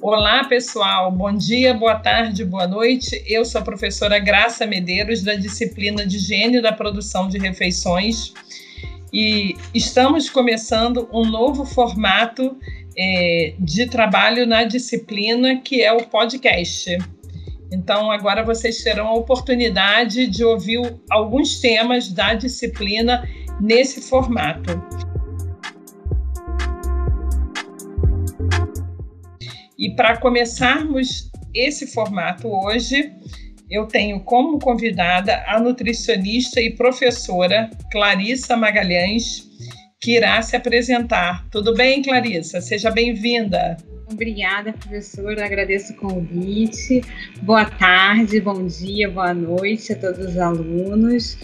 Olá, pessoal. Bom dia, boa tarde, boa noite. Eu sou a professora Graça Medeiros, da disciplina de Gênio da Produção de Refeições, e estamos começando um novo formato é, de trabalho na disciplina, que é o podcast. Então, agora vocês terão a oportunidade de ouvir alguns temas da disciplina nesse formato. E para começarmos esse formato hoje, eu tenho como convidada a nutricionista e professora Clarissa Magalhães, que irá se apresentar. Tudo bem, Clarissa? Seja bem-vinda. Obrigada, professora. Agradeço o convite. Boa tarde, bom dia, boa noite a todos os alunos.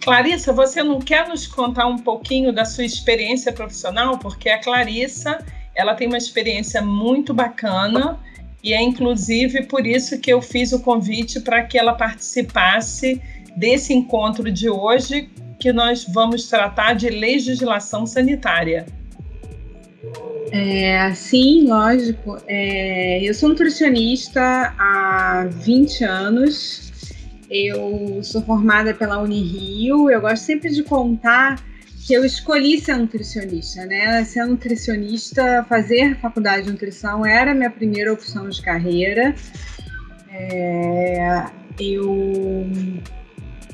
Clarissa, você não quer nos contar um pouquinho da sua experiência profissional? Porque a Clarissa ela tem uma experiência muito bacana e é inclusive por isso que eu fiz o convite para que ela participasse desse encontro de hoje, que nós vamos tratar de legislação sanitária. É, sim, lógico. É, eu sou nutricionista há 20 anos. Eu sou formada pela Unirio. Eu gosto sempre de contar que eu escolhi ser nutricionista, né? Ser nutricionista, fazer faculdade de nutrição era minha primeira opção de carreira. É, eu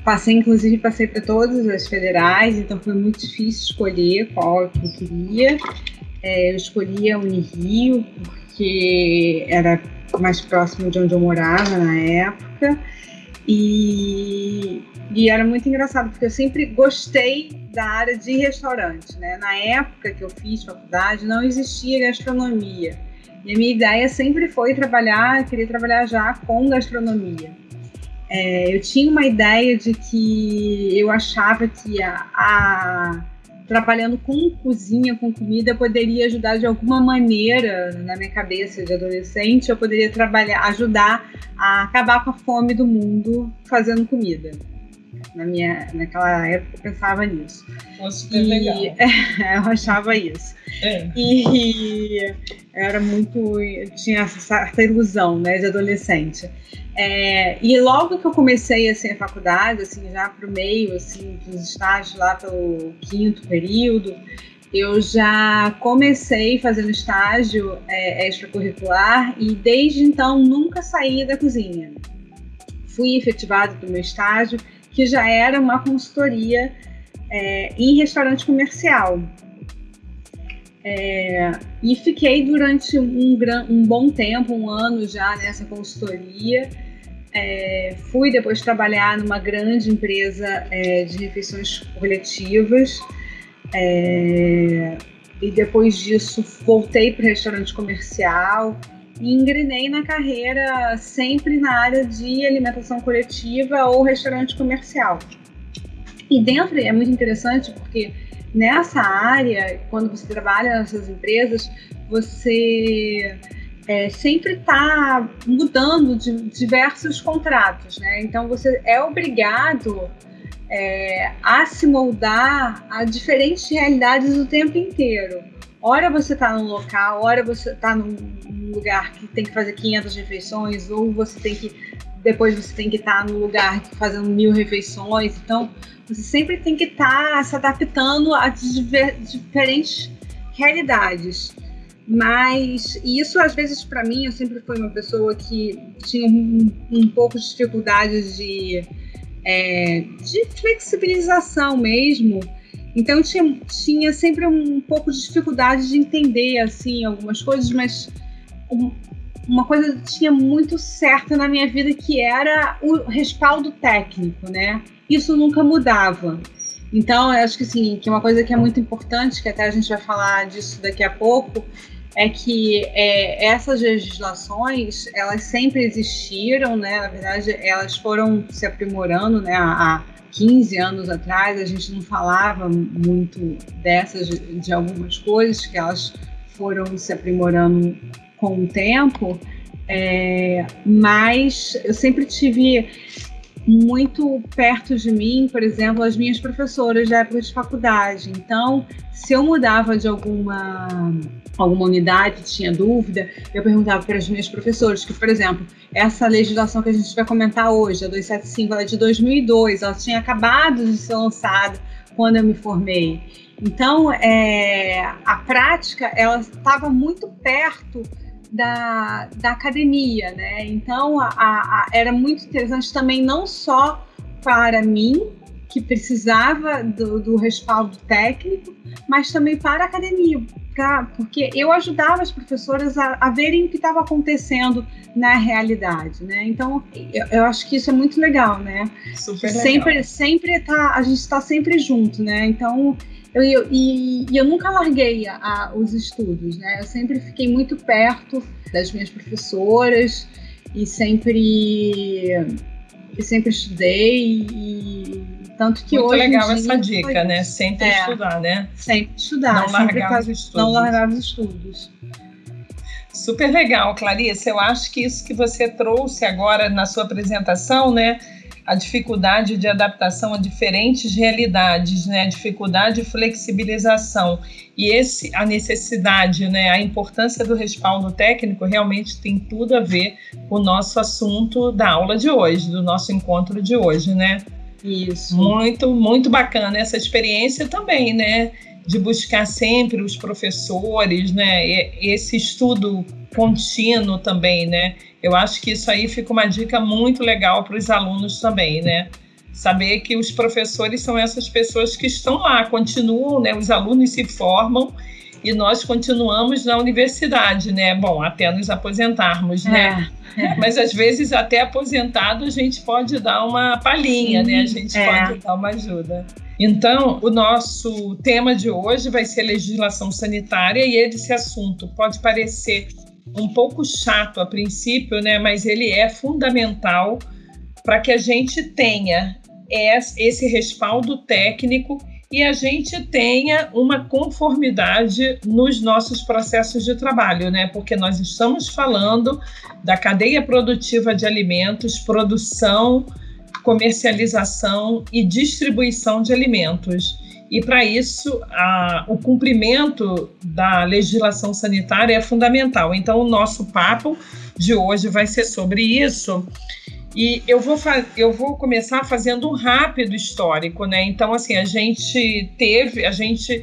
passei, inclusive, passei para todas as federais, então foi muito difícil escolher qual que eu queria. É, eu escolhi a Unirio porque era mais próximo de onde eu morava na época. E, e era muito engraçado, porque eu sempre gostei da área de restaurante. Né? Na época que eu fiz faculdade, não existia gastronomia. E a minha ideia sempre foi trabalhar, queria trabalhar já com gastronomia. É, eu tinha uma ideia de que eu achava que a, a trabalhando com cozinha, com comida, poderia ajudar de alguma maneira, na minha cabeça de adolescente, eu poderia trabalhar, ajudar a acabar com a fome do mundo fazendo comida. Na minha, naquela época eu pensava nisso. Super e, legal. É, eu achava isso. É. E era muito. tinha essa certa ilusão né, de adolescente. É, e logo que eu comecei assim, a faculdade, assim, já para o meio assim, dos estágios, lá pelo quinto período, eu já comecei fazendo estágio é, extracurricular e desde então nunca saí da cozinha. Fui efetivado do meu estágio, que já era uma consultoria é, em restaurante comercial. É, e fiquei durante um, um, bom tempo, um ano já nessa consultoria. É, fui depois trabalhar numa grande empresa é, de refeições coletivas. É, e depois disso voltei para o restaurante comercial e engrenei na carreira sempre na área de alimentação coletiva ou restaurante comercial. E dentro é muito interessante porque nessa área, quando você trabalha nessas empresas, você é, sempre está mudando de diversos contratos, né? Então você é obrigado é, a se moldar a diferentes realidades o tempo inteiro. Ora você está num local, ora você está num lugar que tem que fazer 500 refeições, ou você tem que depois você tem que estar tá no lugar fazendo mil refeições. Então você sempre tem que estar tá se adaptando a diver, diferentes realidades. Mas isso, às vezes, para mim, eu sempre fui uma pessoa que tinha um, um pouco de dificuldades de, é, de flexibilização mesmo. Então, tinha, tinha sempre um pouco de dificuldade de entender, assim, algumas coisas, mas um, uma coisa tinha muito certa na minha vida, que era o respaldo técnico, né? isso nunca mudava. Então, eu acho que assim, que uma coisa que é muito importante, que até a gente vai falar disso daqui a pouco, é que é, essas legislações, elas sempre existiram, né? Na verdade, elas foram se aprimorando, né? Há 15 anos atrás, a gente não falava muito dessas, de algumas coisas, que elas foram se aprimorando com o tempo, É, mas eu sempre tive muito perto de mim, por exemplo, as minhas professoras da época de faculdade. Então, se eu mudava de alguma alguma unidade, tinha dúvida, eu perguntava para as minhas professoras, que, por exemplo, essa legislação que a gente vai comentar hoje, a 275, ela é de 2002, ela tinha acabado de ser lançada quando eu me formei. Então, é, a prática, ela estava muito perto da, da academia, né? Então, a, a, era muito interessante também, não só para mim, que precisava do, do respaldo técnico, mas também para a academia, pra, porque eu ajudava as professoras a, a verem o que estava acontecendo na realidade, né? Então, eu, eu, acho que isso é muito legal, né? Super sempre, legal. sempre tá, a gente está sempre junto, né? Então, eu, eu, e, e eu nunca larguei a, a, os estudos, né? Eu sempre fiquei muito perto das minhas professoras e sempre, e sempre estudei e tanto que Muito hoje legal essa dica, né? Sempre é, estudar, né? Sempre estudar. Não sempre largar os estudos. Não largar os estudos. Super legal, Clarice. Eu acho que isso que você trouxe agora na sua apresentação, né? A dificuldade de adaptação a diferentes realidades, né, a dificuldade de flexibilização e esse a necessidade, né, a importância do respaldo técnico realmente tem tudo a ver com o nosso assunto da aula de hoje, do nosso encontro de hoje, né? Isso. Muito, muito bacana essa experiência também, né? De buscar sempre os professores, né? Esse estudo contínuo também, né? Eu acho que isso aí fica uma dica muito legal para os alunos também, né? Saber que os professores são essas pessoas que estão lá, continuam, né? Os alunos se formam e nós continuamos na universidade, né? Bom, até nos aposentarmos, né? É. Mas às vezes até aposentado a gente pode dar uma palhinha, né? A gente é. pode dar uma ajuda. Então, o nosso tema de hoje vai ser legislação sanitária e esse assunto pode parecer um pouco chato a princípio, né? Mas ele é fundamental para que a gente tenha esse respaldo técnico e a gente tenha uma conformidade nos nossos processos de trabalho, né? Porque nós estamos falando da cadeia produtiva de alimentos, produção, comercialização e distribuição de alimentos. E para isso, a, o cumprimento da legislação sanitária é fundamental. Então, o nosso papo de hoje vai ser sobre isso. E eu vou, eu vou começar fazendo um rápido histórico, né? Então, assim, a gente teve, a gente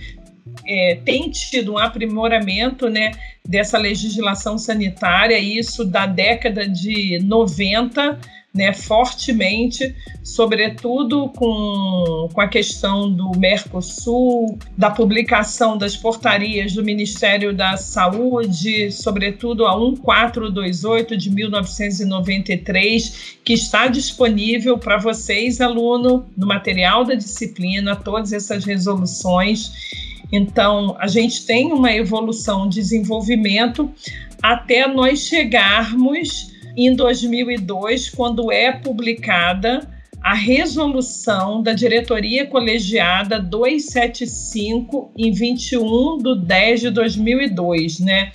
é, tem tido um aprimoramento, né, dessa legislação sanitária, isso da década de 90 né, fortemente, sobretudo com, com a questão do Mercosul, da publicação das portarias do Ministério da Saúde, sobretudo a 1428 de 1993, que está disponível para vocês, aluno, no material da disciplina, todas essas resoluções. Então, a gente tem uma evolução, um desenvolvimento até nós chegarmos em 2002, quando é publicada a resolução da diretoria colegiada 275 em 21 de 10 de 2002, né?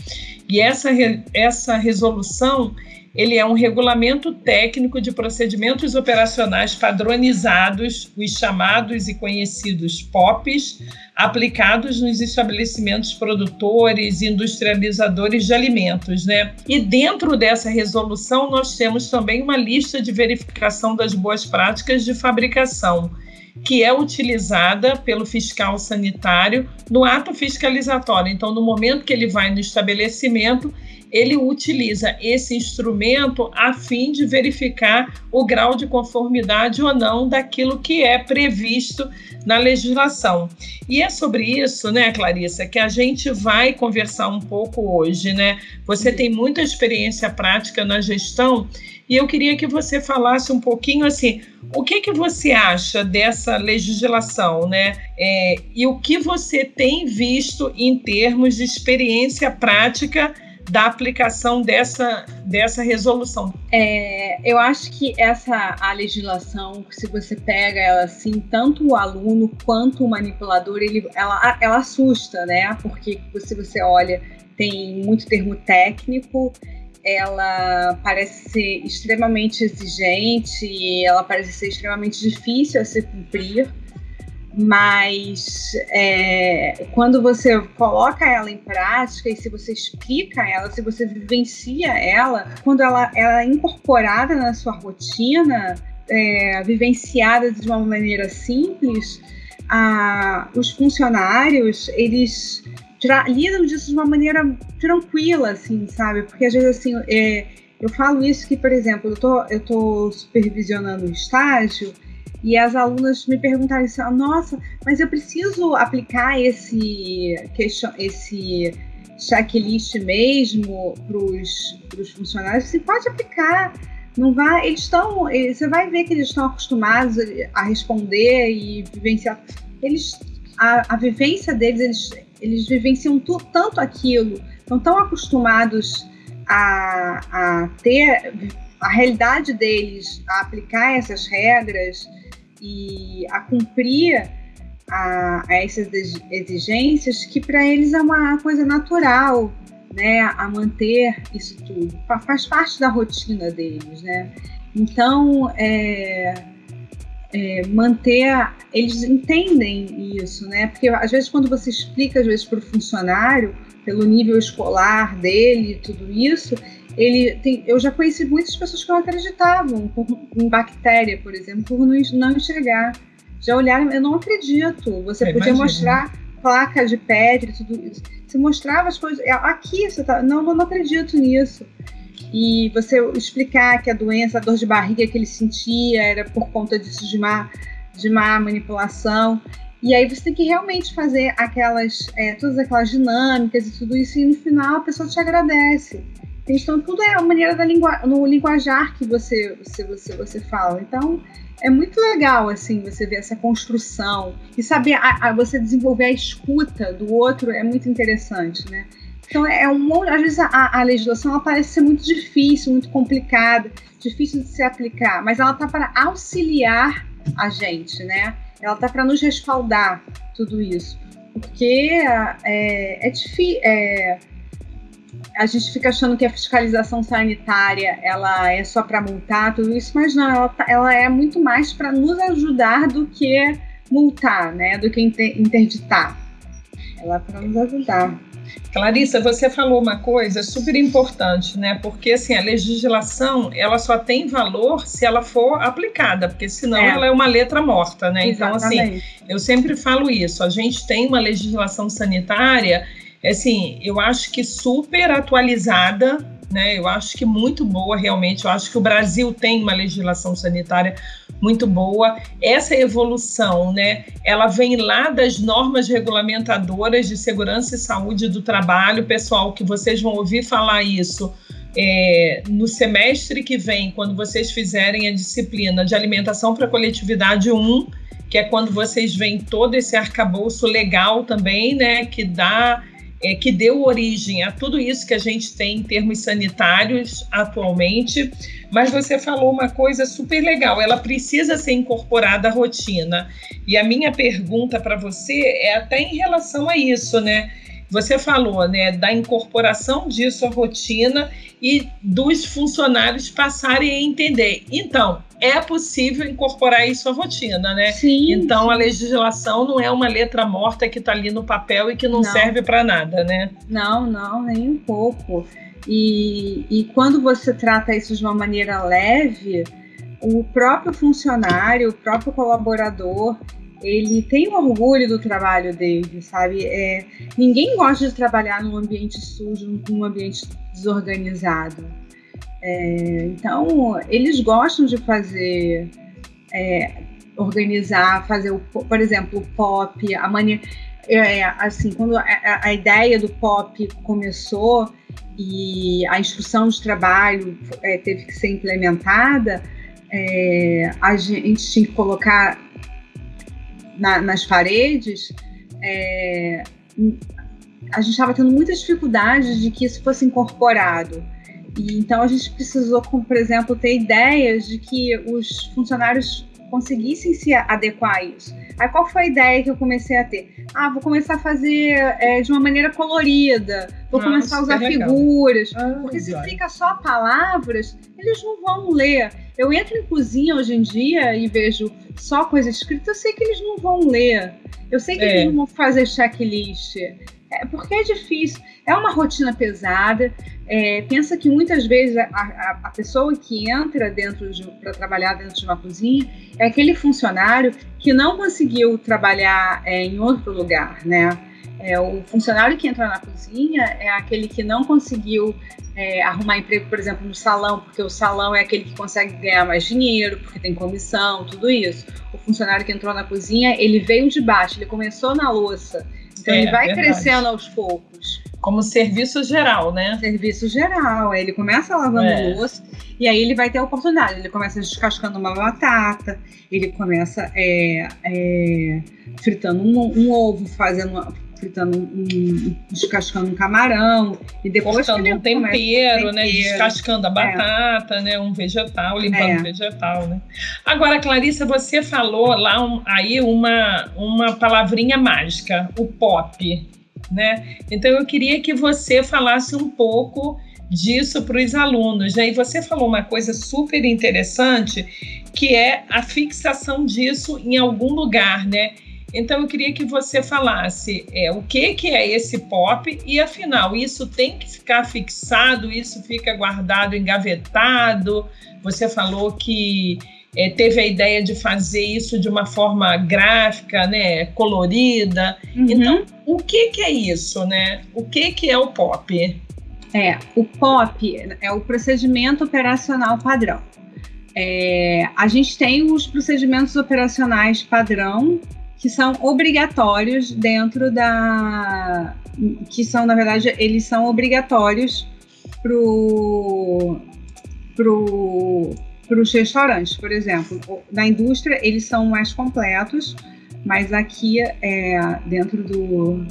E essa, essa resolução ele é um regulamento técnico de procedimentos operacionais padronizados, os chamados e conhecidos POPs, aplicados nos estabelecimentos produtores e industrializadores de alimentos, né? E dentro dessa resolução nós temos também uma lista de verificação das boas práticas de fabricação que é utilizada pelo fiscal sanitário no ato fiscalizatório. Então, no momento que ele vai no estabelecimento, ele utiliza esse instrumento a fim de verificar o grau de conformidade ou não daquilo que é previsto na legislação. E é sobre isso, né, Clarissa, que a gente vai conversar um pouco hoje, né? Você tem muita experiência prática na gestão e eu queria que você falasse um pouquinho assim, o que que você acha dessa legislação, né? É, e o que você tem visto em termos de experiência prática da aplicação dessa, dessa resolução. É, eu acho que essa a legislação, se você pega ela assim, tanto o aluno quanto o manipulador, ele, ela, ela assusta, né? Porque se você olha, tem muito termo técnico, ela parece ser extremamente exigente, ela parece ser extremamente difícil a se cumprir, mas é, quando você coloca ela em prática e se você explica ela, se você vivencia ela, quando ela, ela é incorporada na sua rotina, é, vivenciada de uma maneira simples, a, os funcionários eles lidam disso de uma maneira tranquila, assim, sabe? Porque às vezes assim, é, eu falo isso que, por exemplo, eu tô, tô supervisionando o estágio e as alunas me perguntaram assim, nossa, mas eu preciso aplicar esse, esse checklist mesmo para os funcionários? Você pode aplicar, não vai, eles estão, você vai ver que eles estão acostumados a responder e vivenciar, eles, a, a vivência deles, eles, eles vivenciam tu, tanto aquilo, estão tão acostumados a, a ter a realidade deles, a aplicar essas regras e a cumprir a, a essas exigências que para eles é uma coisa natural, né, a manter isso tudo, faz parte da rotina deles, né? Então, é, é, manter, eles entendem isso, né? Porque às vezes quando você explica às vezes para o funcionário, pelo nível escolar dele, tudo isso, ele tem, eu já conheci muitas pessoas que não acreditavam em bactéria, por exemplo, por não, não enxergar. Já olharam, eu não acredito. Você podia mostrar placa de pedra, tudo isso. Você mostrava as coisas. É, aqui você tá. Não, eu não acredito nisso. E você explicar que a doença, a dor de barriga que ele sentia era por conta disso de má, de má manipulação. E aí você tem que realmente fazer aquelas, é, todas aquelas dinâmicas e tudo isso, e no final a pessoa te agradece. Então, tudo é a maneira da língua, no linguajar que você, você, você, você fala. Então, é muito legal, assim, você ver essa construção e saber, a, a, você desenvolver a escuta do outro é muito interessante, né? Então, é, é um às vezes a, a legislação ela parece ser muito difícil, muito complicada, difícil de se aplicar, mas ela está para auxiliar a gente, né? Ela está para nos respaldar tudo isso, porque é, é difícil. É, a gente fica achando que a fiscalização sanitária ela é só para multar tudo isso, mas não, ela, tá, ela é muito mais para nos ajudar do que multar, né? Do que interditar. Ela é para nos ajudar. Clarissa, você falou uma coisa super importante, né? Porque assim, a legislação ela só tem valor se ela for aplicada, porque senão é. ela é uma letra morta, né? Exatamente. Então, assim, eu sempre falo isso. A gente tem uma legislação sanitária assim, eu acho que super atualizada, né? Eu acho que muito boa, realmente. Eu acho que o Brasil tem uma legislação sanitária muito boa. Essa evolução, né? Ela vem lá das normas regulamentadoras de segurança e saúde do trabalho, pessoal, que vocês vão ouvir falar isso. É, no semestre que vem, quando vocês fizerem a disciplina de alimentação para coletividade 1, que é quando vocês veem todo esse arcabouço legal também, né, que dá é, que deu origem a tudo isso que a gente tem em termos sanitários atualmente. Mas você falou uma coisa super legal, ela precisa ser incorporada à rotina. E a minha pergunta para você é até em relação a isso, né? Você falou, né, da incorporação disso à rotina e dos funcionários passarem a entender. Então, é possível incorporar isso à rotina, né? Sim. Então, a legislação não é uma letra morta que está ali no papel e que não, não. serve para nada, né? Não, não, nem um pouco. E, e quando você trata isso de uma maneira leve, o próprio funcionário, o próprio colaborador, ele tem um orgulho do trabalho dele, sabe? É, ninguém gosta de trabalhar num ambiente sujo, num ambiente desorganizado. É, então, eles gostam de fazer, é, organizar, fazer, o, por exemplo, o pop, a maneira. É, assim, quando a, a, ideia do pop começou e a instrução de trabalho é, teve que ser implementada, é, a gente tinha que colocar na, nas paredes, é, a gente estava tendo muitas dificuldades de que isso fosse incorporado. E, então a gente precisou, por exemplo, ter ideias de que os funcionários conseguissem se adequar a isso. Aí qual foi a ideia que eu comecei a ter? Ah, vou começar a fazer é, de uma maneira colorida, vou Nossa, começar a usar figuras, ah, porque se fica só palavras, eles não vão ler. Eu entro em cozinha hoje em dia e vejo só coisa escrita, eu sei que eles não vão ler. Eu sei que é. eles não vão fazer checklist. É, porque é difícil. É uma rotina pesada. É, pensa que muitas vezes a, a, a pessoa que entra dentro para trabalhar dentro de uma cozinha é aquele funcionário que não conseguiu trabalhar é, em outro lugar, né? É, o funcionário que entra na cozinha é aquele que não conseguiu é, arrumar emprego, por exemplo, no salão, porque o salão é aquele que consegue ganhar mais dinheiro, porque tem comissão, tudo isso. O funcionário que entrou na cozinha, ele veio de baixo, ele começou na louça. Então é, ele vai verdade. crescendo aos poucos. Como serviço geral, né? Serviço geral. Ele começa lavando é. louça e aí ele vai ter a oportunidade. Ele começa descascando uma batata, ele começa é, é, fritando um, um, ovo, fazendo fritando um, descascando um camarão e depois cortando um tempero, né, descascando a é. batata, é. né, um vegetal, limpando é. o vegetal, né. Agora, Clarissa, você falou lá um, aí uma uma palavrinha mágica, o pop, né? Então eu queria que você falasse um pouco disso para os alunos. Né? E você falou uma coisa super interessante, que é a fixação disso em algum lugar, né? Então eu queria que você falasse é, o que, que é esse pop e afinal isso tem que ficar fixado, isso fica guardado, engavetado. Você falou que é, teve a ideia de fazer isso de uma forma gráfica, né, colorida. Uhum. Então, o que, que é isso, né? O que, que é o POP? É, o POP é o procedimento operacional padrão. É, a gente tem os procedimentos operacionais padrão que são obrigatórios dentro da. que são, na verdade, eles são obrigatórios pro, pro, para os restaurantes, por exemplo. Na indústria, eles são mais completos, mas aqui, é, dentro, do,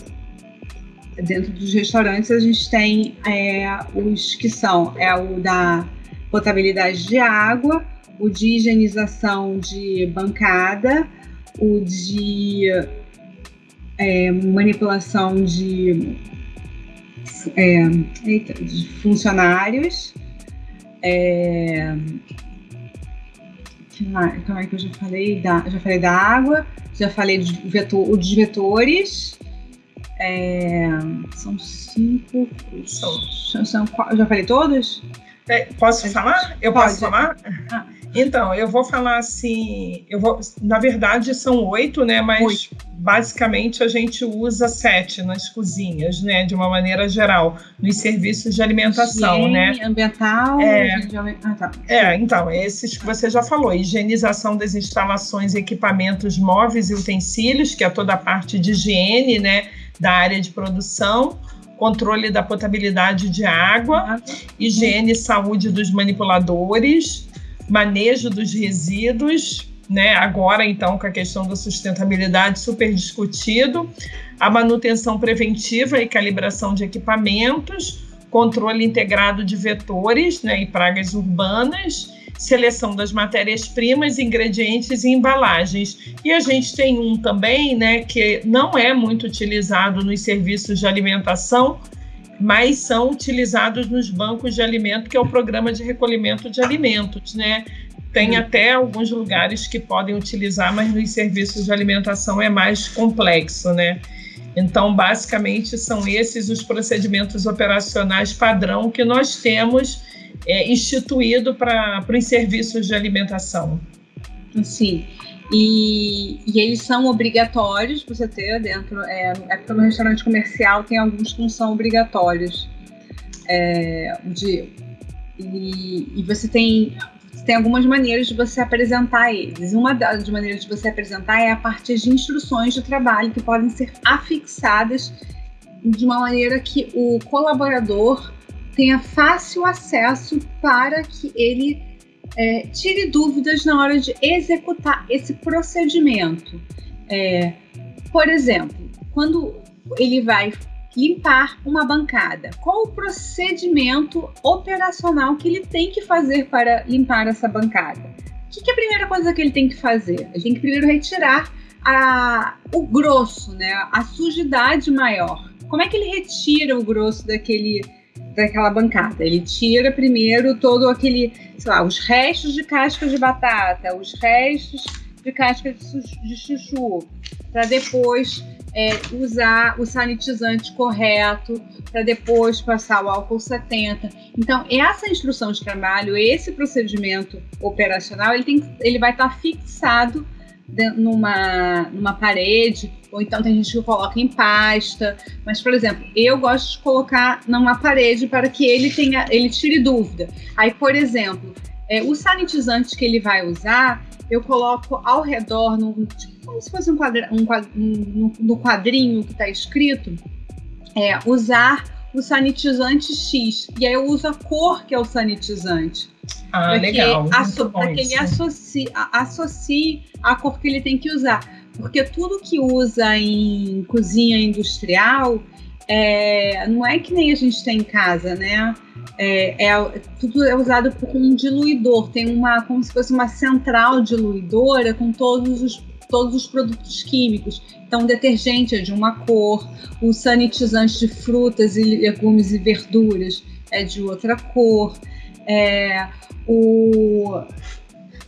dentro dos restaurantes, a gente tem é, os que são é o da potabilidade de água, o de higienização de bancada, o de é, manipulação de, é, eita, de funcionários. É, então é que eu já falei da, já falei da água, já falei de vetor, dos vetores. É, são cinco. São, são, já falei todos? É, posso falar? Eu Pode. posso falar? Ah. Então, eu vou falar assim, eu vou, na verdade são oito, né? Mas oito. basicamente a gente usa sete nas cozinhas, né? De uma maneira geral, nos serviços de alimentação, Higiene, né? ambiental. É, ah, tá. é, então esses que você já falou, higienização das instalações, equipamentos móveis e utensílios, que é toda a parte de higiene, né? Da área de produção controle da potabilidade de água, higiene e saúde dos manipuladores, manejo dos resíduos, né? Agora, então, com a questão da sustentabilidade super discutido, a manutenção preventiva e calibração de equipamentos, controle integrado de vetores né, e pragas urbanas, seleção das matérias-primas, ingredientes e embalagens. E a gente tem um também, né, que não é muito utilizado nos serviços de alimentação, mas são utilizados nos bancos de alimento, que é o programa de recolhimento de alimentos, né? Tem até alguns lugares que podem utilizar, mas nos serviços de alimentação é mais complexo, né? Então, basicamente, são esses os procedimentos operacionais padrão que nós temos é, instituído para os serviços de alimentação. Sim. E, e, eles são obrigatórios você ter dentro. É, é porque no restaurante comercial tem alguns que não são obrigatórios. É, de, e, e, você tem, tem algumas maneiras de você apresentar eles. Uma das maneiras de você apresentar é a partir de instruções de trabalho que podem ser afixadas de uma maneira que o colaborador tenha fácil acesso para que ele é, tire dúvidas na hora de executar esse procedimento. É, por exemplo, quando ele vai limpar uma bancada, qual o procedimento operacional que ele tem que fazer para limpar essa bancada? que, que é a primeira coisa que ele tem que fazer? Ele tem que primeiro retirar a, o grosso, né? A sujidade maior. Como é que ele retira o grosso daquele daquela bancada? Ele tira primeiro todo aquele, sei lá, os restos de casca de batata, os restos de casca de, de chuchu, para depois é, usar o sanitizante correto, para depois passar o álcool 70. Então, essa instrução de trabalho, esse procedimento operacional, ele, tem, ele vai estar tá fixado numa, numa parede, ou então tem gente que coloca em pasta. Mas, por exemplo, eu gosto de colocar numa parede para que ele tenha, ele tire dúvida. Aí, por exemplo, é, o sanitizante que ele vai usar, eu coloco ao redor, no, tipo, como se fosse um, quadra, um, um no quadrinho que está escrito, é, usar o sanitizante X. E aí eu uso a cor que é o sanitizante. Ah, legal. Para que ele associe, associe a cor que ele tem que usar. Porque tudo que usa em cozinha industrial é, não é que nem a gente tem em casa, né? É, é, tudo é usado por um diluidor, tem uma como se fosse uma central diluidora com todos os, todos os produtos químicos. Então, detergente é de uma cor, o sanitizante de frutas e legumes e verduras é de outra cor, é, o,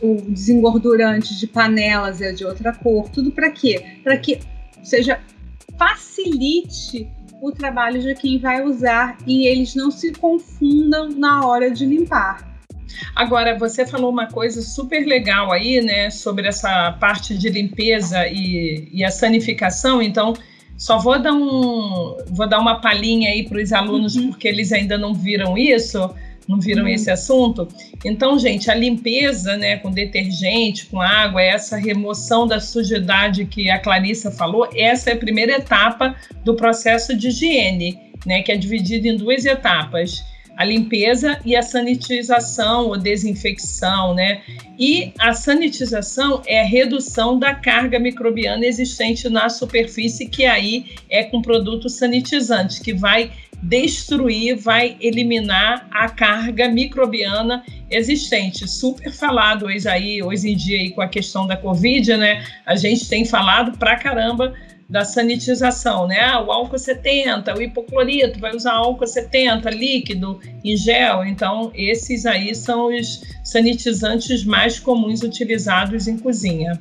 o desengordurante de panelas é de outra cor. Tudo para quê? Para que seja facilite o trabalho de quem vai usar e eles não se confundam na hora de limpar. Agora, você falou uma coisa super legal aí, né, sobre essa parte de limpeza e, e a sanificação. Então, só vou dar um, vou dar uma palhinha aí para os alunos, uhum. porque eles ainda não viram isso não viram uhum. esse assunto? Então, gente, a limpeza, né, com detergente, com água, essa remoção da sujidade que a Clarissa falou, essa é a primeira etapa do processo de higiene, né, que é dividido em duas etapas a limpeza e a sanitização ou desinfecção, né? E a sanitização é a redução da carga microbiana existente na superfície, que aí é com produto sanitizante, que vai destruir, vai eliminar a carga microbiana existente. Super falado hoje aí, hoje em dia aí com a questão da Covid, né? A gente tem falado pra caramba da sanitização, né? Ah, o álcool 70, o hipoclorito, vai usar álcool 70 líquido em gel. Então, esses aí são os sanitizantes mais comuns utilizados em cozinha.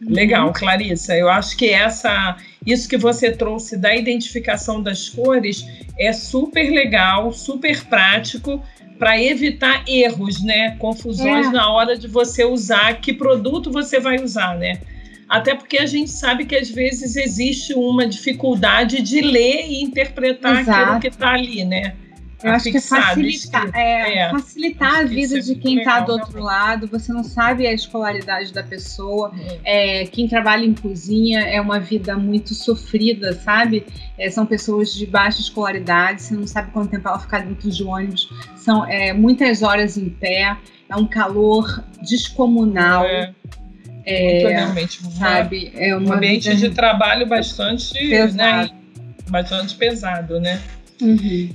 Legal, Clarissa. Eu acho que essa, isso que você trouxe da identificação das cores é super legal, super prático para evitar erros, né? Confusões é. na hora de você usar que produto você vai usar, né? Até porque a gente sabe que às vezes existe uma dificuldade de ler e interpretar Exato. aquilo que está ali, né? Eu acho que é facilitar, é, é, facilitar a vida de quem está do outro lado. Você não sabe a escolaridade da pessoa. É. é, quem trabalha em cozinha é uma vida muito sofrida, sabe? É, são pessoas de baixa escolaridade. Você não sabe quanto tempo ela ficar dentro de ônibus. São é, muitas horas em pé. É um calor descomunal. É. Realmente, sabe? É um ambiente de trabalho bastante, né, pesado. Né, bastante pesado, né? Uhum.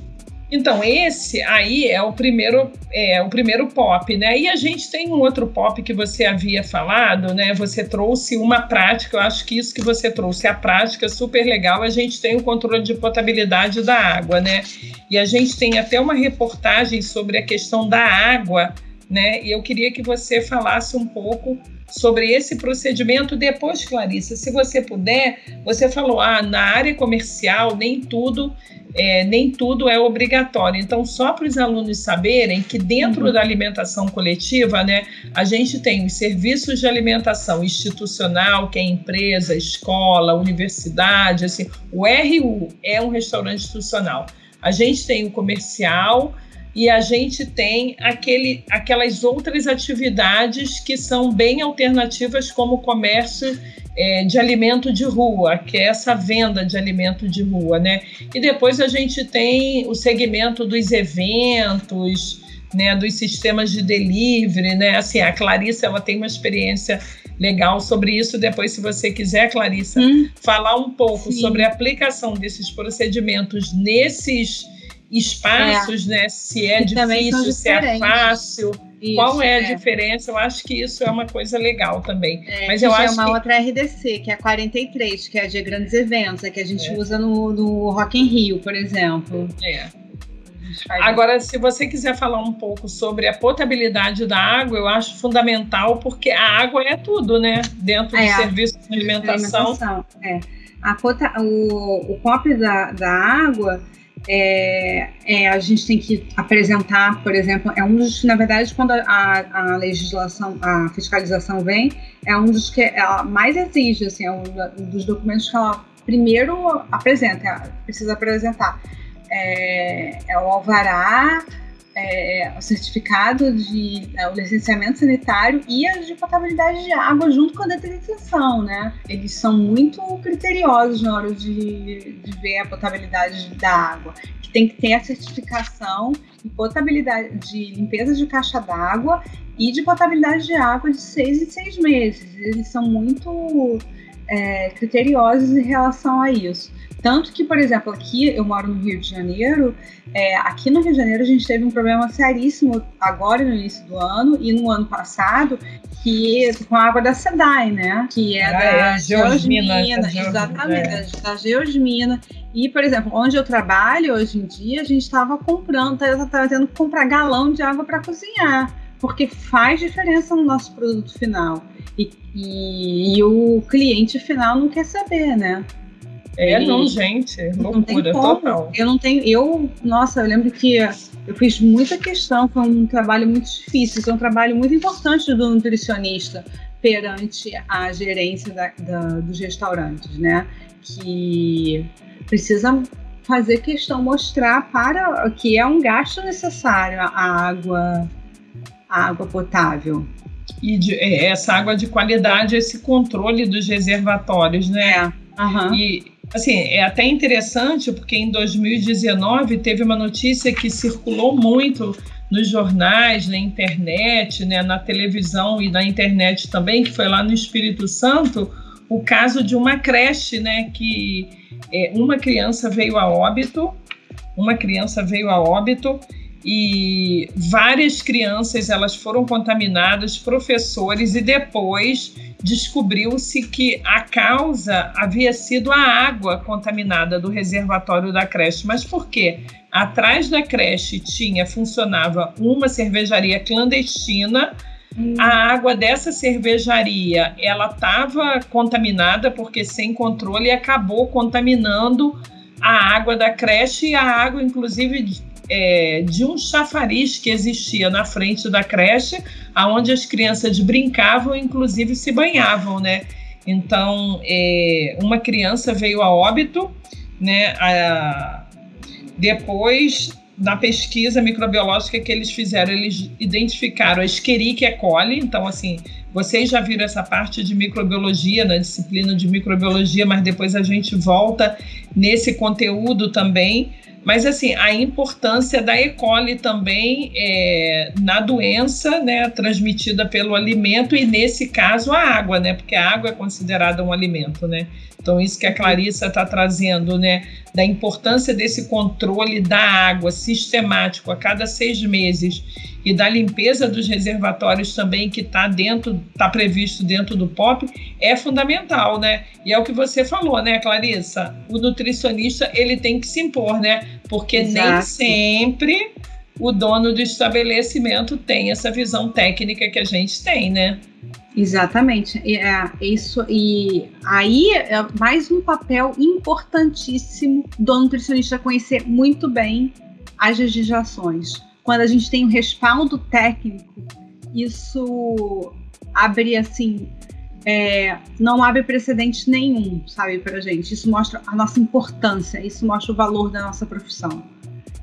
Então, esse aí é o primeiro é o primeiro pop, né? E a gente tem um outro pop que você havia falado, né? Você trouxe uma prática, eu acho que isso que você trouxe, a prática super legal. A gente tem o controle de potabilidade da água, né? E a gente tem até uma reportagem sobre a questão da água, né? E eu queria que você falasse um pouco sobre esse procedimento depois, Clarissa. Se você puder, você falou, ah, na área comercial nem tudo é, nem tudo é obrigatório. Então, só para os alunos saberem que dentro uhum. da alimentação coletiva, né, a gente tem os serviços de alimentação institucional, que é empresa, escola, universidade, assim, o RU é um restaurante institucional. A gente tem o comercial, e a gente tem aquele, aquelas outras atividades que são bem alternativas, como o comércio é, de alimento de rua, que é essa venda de alimento de rua, né? E depois a gente tem o segmento dos eventos, né, dos sistemas de delivery, né? Assim, a Clarissa ela tem uma experiência legal sobre isso. Depois, se você quiser, Clarissa, hum, falar um pouco sim. sobre a aplicação desses procedimentos nesses espaços, é. né? Se é difícil, se é fácil. Isso, Qual é a é. diferença? Eu acho que isso é uma coisa legal também. É, Mas eu acho é uma que... outra RDC, que é a 43, que é a de grandes eventos, é que a gente é. usa no, no Rock in Rio, por exemplo. É. Agora, se você quiser falar um pouco sobre a potabilidade da água, eu acho fundamental, porque a água é tudo, né? Dentro do é, serviço de alimentação. alimentação é. a pota, o, o copo da, da água é, é, a gente tem que apresentar, por exemplo, é um dos, na verdade, quando a, a legislação, a fiscalização vem, é um dos que ela mais exige, assim, é um dos documentos que ela primeiro apresenta, precisa apresentar. É, é o alvará, é, o certificado de é, o licenciamento sanitário e a de potabilidade de água junto com a determinação, né? Eles são muito criteriosos na hora de, de ver a potabilidade da água, que tem que ter a certificação de potabilidade de limpeza de caixa d'água e de potabilidade de água de seis em seis meses. Eles são muito é, criteriosos em relação a isso. Tanto que, por exemplo, aqui eu moro no Rio de Janeiro, é, aqui no Rio de Janeiro a gente teve um problema seríssimo agora no início do ano e no ano passado, que com a água da SEDAI, né? Que é ah, da é, geosmina, geosmina exatamente, é. da geosmina. E, por exemplo, onde eu trabalho hoje em dia, a gente estava comprando, estava tendo que comprar galão de água para cozinhar porque faz diferença no nosso produto final. E, e, e, o cliente final não quer saber, né? É, não, gente, loucura total. Eu não tenho, eu, nossa, eu lembro que eu fiz muita questão, foi um trabalho muito difícil, é um trabalho muito importante do nutricionista perante a gerência da, da, dos restaurantes, né? Que precisa fazer questão, mostrar para que é um gasto necessário a água, a água potável. E de, é, essa água de qualidade, esse controle dos reservatórios, né? É. Uhum. E Assim, é até interessante porque em 2019 teve uma notícia que circulou muito nos jornais, na internet, né, na televisão e na internet também, que foi lá no Espírito Santo, o caso de uma creche, né, que é, uma criança veio a óbito, uma criança veio a óbito e várias crianças elas foram contaminadas, professores e depois descobriu-se que a causa havia sido a água contaminada do reservatório da creche. Mas por quê? Atrás da creche tinha funcionava uma cervejaria clandestina. Hum. A água dessa cervejaria ela estava contaminada porque sem controle acabou contaminando a água da creche e a água, inclusive, é, de um chafariz que existia na frente da creche, aonde as crianças brincavam, inclusive se banhavam, né? Então, é, uma criança veio a óbito, né? A, depois da pesquisa microbiológica que eles fizeram, eles identificaram a Escherichia coli. Então, assim, vocês já viram essa parte de microbiologia na disciplina de microbiologia, mas depois a gente volta nesse conteúdo também. Mas, assim, a importância da E. coli também é, na doença né, transmitida pelo alimento e, nesse caso, a água, né? Porque a água é considerada um alimento, né? Então, isso que a Clarissa está trazendo, né? Da importância desse controle da água sistemático a cada seis meses e da limpeza dos reservatórios também que está dentro, está previsto dentro do POP, é fundamental, né? E é o que você falou, né, Clarissa? O nutricionista ele tem que se impor, né? Porque Exato. nem sempre o dono do estabelecimento tem essa visão técnica que a gente tem, né? Exatamente. É, isso, e aí é mais um papel importantíssimo do nutricionista conhecer muito bem as legislações quando a gente tem um respaldo técnico, isso abre assim. É, não abre precedente nenhum, sabe, para gente. Isso mostra a nossa importância, isso mostra o valor da nossa profissão.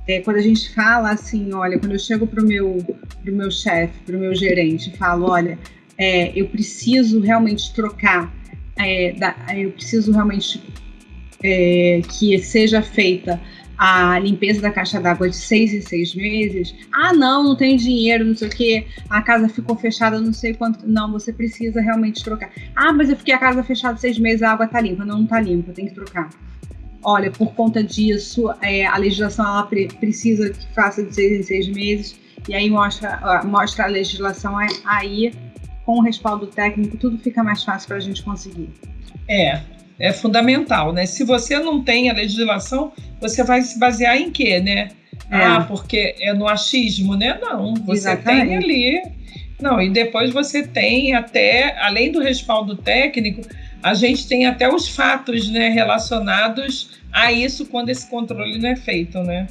É, quando a gente fala assim, olha, quando eu chego para o meu, pro meu chefe, para o meu gerente, falo, olha, é, eu preciso realmente trocar, é, da, eu preciso realmente é, que seja feita a limpeza da caixa d'água de seis em seis meses. Ah, não, não tem dinheiro, não sei o quê. A casa ficou fechada, não sei quanto. Não, você precisa realmente trocar. Ah, mas eu fiquei a casa fechada seis meses, a água tá limpa. Não, não tá limpa, tem que trocar. olha, por conta disso, é, a legislação ela pre precisa que faça de seis em seis meses, e aí mostra, mostra a legislação aí, com o respaldo técnico, tudo fica mais fácil para a gente conseguir. É, é fundamental, né? Se você não tem a legislação, você vai se basear em quê, né? É. Ah, porque é no achismo, né? Não, você Exatamente. tem ali. Não, e depois você tem até, além do respaldo técnico, a gente tem até os fatos né, relacionados a isso quando esse controle não é feito, né?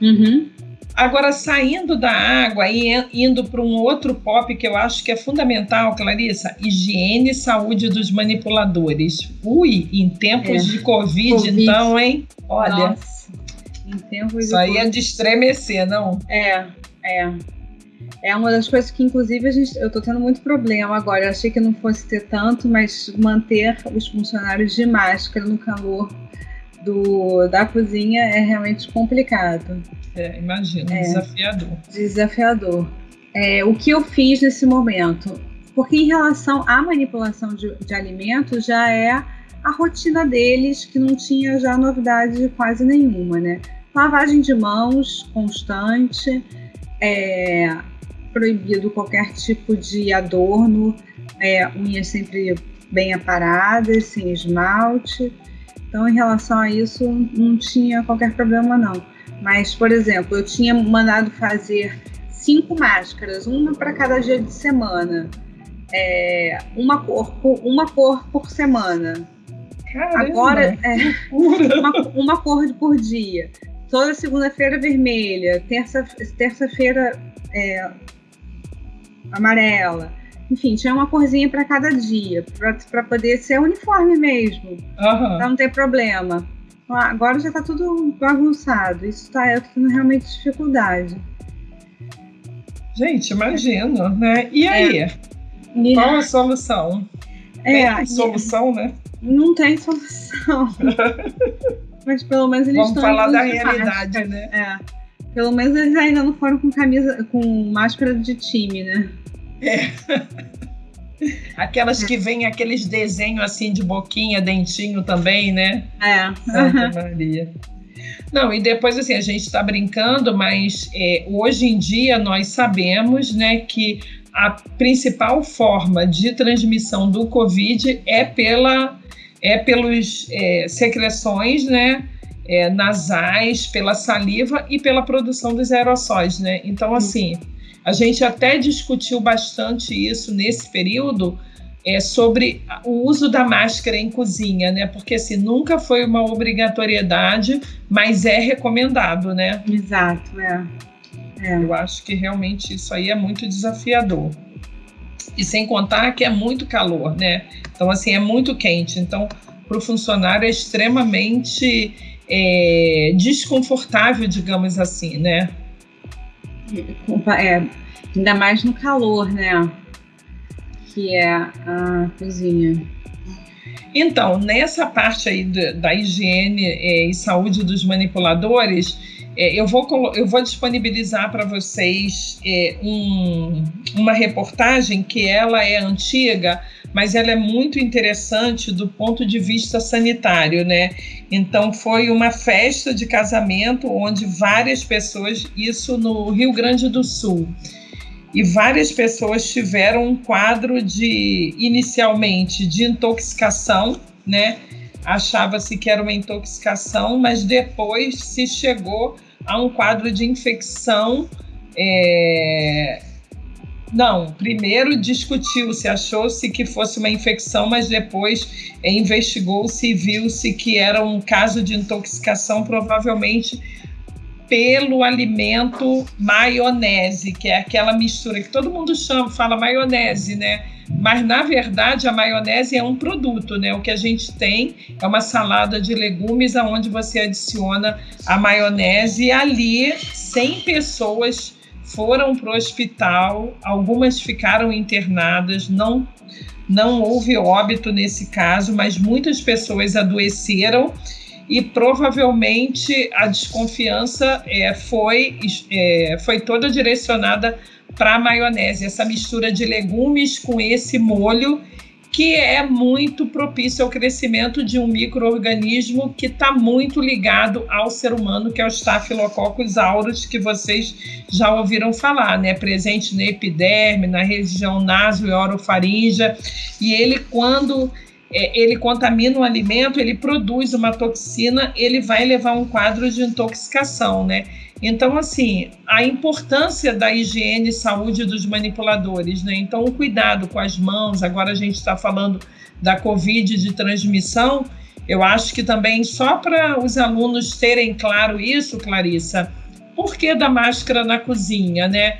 Uhum. Agora, saindo da água e indo para um outro pop que eu acho que é fundamental, Clarissa, higiene e saúde dos manipuladores. Ui, em tempos é. de COVID, COVID, então, hein? Olha. Nossa. Em tempos Isso aí é de estremecer, não? É, é. É uma das coisas que, inclusive, a gente, eu estou tendo muito problema agora. Eu achei que não fosse ter tanto, mas manter os funcionários de máscara no calor do, da cozinha é realmente complicado. É, imagino, é, desafiador. Desafiador. É, o que eu fiz nesse momento? Porque em relação à manipulação de, de alimentos, já é a rotina deles, que não tinha já novidade quase nenhuma, né? Lavagem de mãos constante, é, proibido qualquer tipo de adorno, é, unhas sempre bem aparadas, sem esmalte. Então, em relação a isso, não tinha qualquer problema, não. Mas, por exemplo, eu tinha mandado fazer cinco máscaras, uma para cada dia de semana, é, uma, cor, uma cor por semana. Caramba, Agora, é, uma, uma cor por dia. Toda segunda-feira vermelha, terça-feira terça é, amarela. Enfim, tinha uma corzinha para cada dia, para poder ser uniforme mesmo. Uhum. Pra não ter problema. Agora já está tudo bagunçado. Isso está eu tendo realmente dificuldade. Gente, imagino, né? E aí? É. Qual a solução? É, tem solução, né? Não tem solução. Mas pelo menos eles Vamos estão. falar da realidade, máscara. né? É. Pelo menos eles ainda não foram com camisa, com máscara de time, né? É. Aquelas que vêm aqueles desenhos assim de boquinha, dentinho também, né? É. Santa Maria. Não, e depois assim, a gente está brincando, mas é, hoje em dia nós sabemos né, que a principal forma de transmissão do Covid é pela é pelos é, secreções, né? É, nasais, pela saliva e pela produção dos aerossóis, né? Então, assim, a gente até discutiu bastante isso nesse período é, sobre o uso da máscara em cozinha, né? Porque assim, nunca foi uma obrigatoriedade, mas é recomendado, né? Exato, é. é. Eu acho que realmente isso aí é muito desafiador. E sem contar que é muito calor, né? Então, assim, é muito quente. Então, para o funcionário é extremamente é, desconfortável, digamos assim, né? É, ainda mais no calor, né? Que é a cozinha. Então, nessa parte aí da higiene é, e saúde dos manipuladores, é, eu, vou, eu vou disponibilizar para vocês é, um, uma reportagem que ela é antiga, mas ela é muito interessante do ponto de vista sanitário, né? Então foi uma festa de casamento onde várias pessoas, isso no Rio Grande do Sul, e várias pessoas tiveram um quadro de inicialmente de intoxicação, né? Achava-se que era uma intoxicação, mas depois se chegou a um quadro de infecção é, não, primeiro discutiu-se, achou-se que fosse uma infecção, mas depois investigou-se e viu-se que era um caso de intoxicação, provavelmente pelo alimento maionese, que é aquela mistura que todo mundo chama, fala maionese, né? Mas na verdade a maionese é um produto, né? O que a gente tem é uma salada de legumes aonde você adiciona a maionese e ali 100 pessoas foram para o hospital, algumas ficaram internadas, não, não houve óbito nesse caso, mas muitas pessoas adoeceram e provavelmente a desconfiança é, foi, é, foi toda direcionada para a maionese, essa mistura de legumes com esse molho que é muito propício ao crescimento de um microorganismo que está muito ligado ao ser humano, que é o Staphylococcus aureus, que vocês já ouviram falar, né? Presente na epiderme, na região naso e orofaríngea, e ele quando é, ele contamina o alimento, ele produz uma toxina, ele vai levar um quadro de intoxicação, né? Então, assim, a importância da higiene e saúde dos manipuladores, né? Então, o cuidado com as mãos, agora a gente está falando da Covid de transmissão, eu acho que também, só para os alunos terem claro isso, Clarissa, por que da máscara na cozinha, né?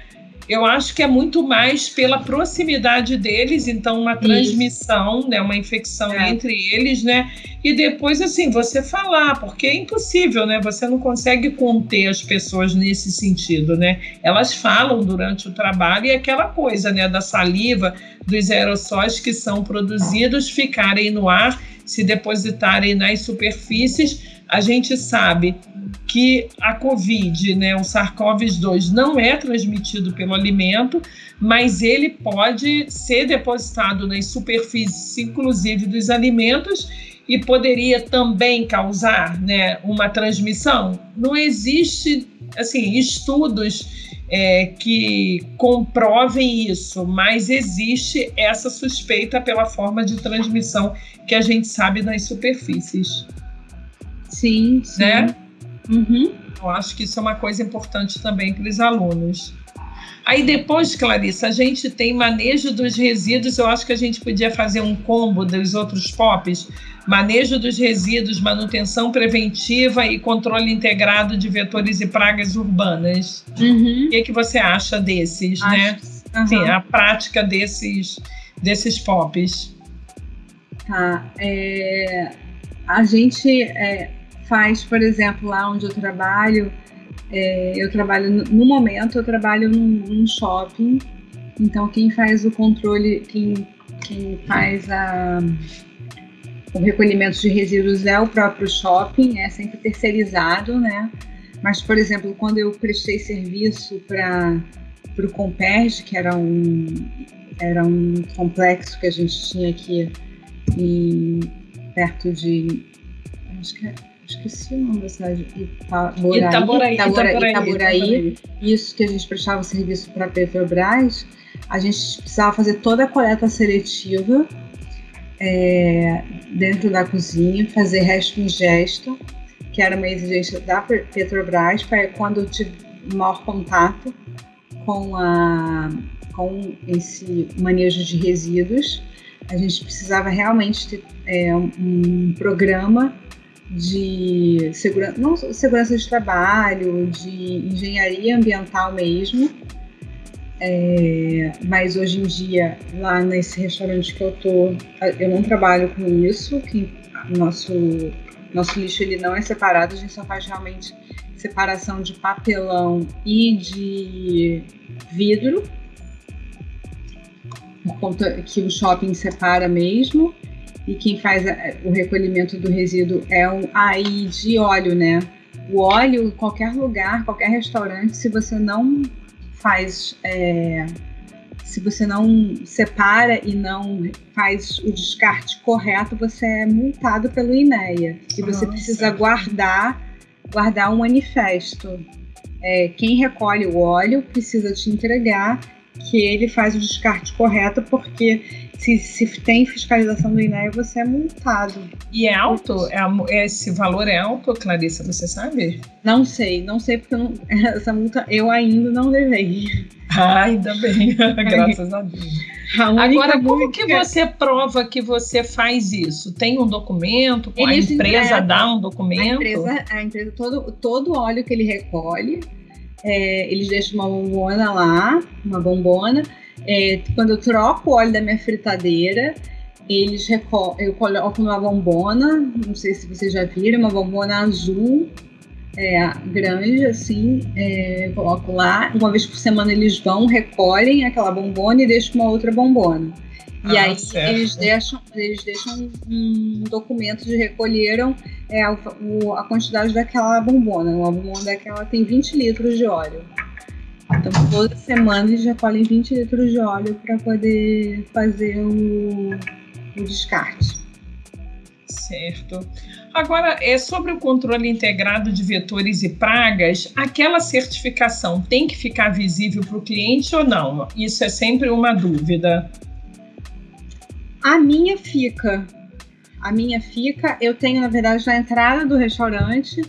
Eu acho que é muito mais pela proximidade deles, então uma transmissão, Isso. né, uma infecção é. entre eles, né? E depois assim, você falar, porque é impossível, né? Você não consegue conter as pessoas nesse sentido, né? Elas falam durante o trabalho e aquela coisa, né, da saliva, dos aerossóis que são produzidos ficarem no ar, se depositarem nas superfícies a gente sabe que a COVID, né, o SARS-CoV-2, não é transmitido pelo alimento, mas ele pode ser depositado nas superfícies, inclusive dos alimentos, e poderia também causar né, uma transmissão. Não existe assim estudos é, que comprovem isso, mas existe essa suspeita pela forma de transmissão que a gente sabe nas superfícies. Sim, sim. Né? Uhum. Eu acho que isso é uma coisa importante também para os alunos. Aí depois, Clarissa, a gente tem manejo dos resíduos. Eu acho que a gente podia fazer um combo dos outros POPs: manejo dos resíduos, manutenção preventiva e controle integrado de vetores e pragas urbanas. Uhum. O que, é que você acha desses, acho, né? Uhum. Sim, a prática desses, desses POPs. Tá. É, a gente. É faz, por exemplo, lá onde eu trabalho, é, eu trabalho, no momento, eu trabalho num, num, shopping, então quem faz o controle, quem, quem faz a, o recolhimento de resíduos é o próprio shopping, é sempre terceirizado, né? Mas, por exemplo, quando eu prestei serviço para o Comperj, que era um, era um complexo que a gente tinha aqui em, perto de. Acho que é esqueci o nome da cidade, Itaboraí, Itaboraí, Itaboraí, Itaboraí, isso que a gente prestava serviço para Petrobras, a gente precisava fazer toda a coleta seletiva é, dentro da cozinha, fazer resto ingesto, que era uma exigência da Petrobras, para quando eu tive maior contato com, a, com esse manejo de resíduos, a gente precisava realmente ter é, um programa de segurança, não segurança de trabalho, de engenharia ambiental mesmo. É, mas hoje em dia, lá nesse restaurante que eu tô, eu não trabalho com isso, que nosso, nosso lixo ele não é separado, a gente só faz realmente separação de papelão e de vidro, por conta que o shopping separa mesmo e quem faz o recolhimento do resíduo é o AI de óleo, né? O óleo, em qualquer lugar, qualquer restaurante, se você não faz, é, se você não separa e não faz o descarte correto, você é multado pelo INEA. E você Nossa. precisa guardar, guardar um manifesto. É, quem recolhe o óleo precisa te entregar que ele faz o descarte correto, porque se, se tem fiscalização do INEA, você é multado. E é alto? É, esse valor é alto, Clarissa? Você sabe? Não sei, não sei porque não, essa multa eu ainda não levei. Ah, ainda bem, graças a Deus. A Agora, como que você prova que você faz isso? Tem um documento? Eles a empresa dá um documento? A empresa, a empresa todo, todo óleo que ele recolhe, é, eles deixam uma bombona lá, uma bombona, é, quando eu troco o óleo da minha fritadeira, eles eu coloco uma bombona, não sei se vocês já viram, uma bombona azul é, grande, assim, é, eu coloco lá. Uma vez por semana eles vão, recolhem aquela bombona e deixam uma outra bombona. E ah, aí eles deixam, eles deixam um documento de recolheram é, a, a quantidade daquela bombona. Uma bombona daquela tem 20 litros de óleo. Então, toda semana eles recolhem 20 litros de óleo para poder fazer o, o descarte. Certo. Agora, é sobre o controle integrado de vetores e pragas, aquela certificação tem que ficar visível para o cliente ou não? Isso é sempre uma dúvida. A minha fica. A minha fica, eu tenho, na verdade, na entrada do restaurante,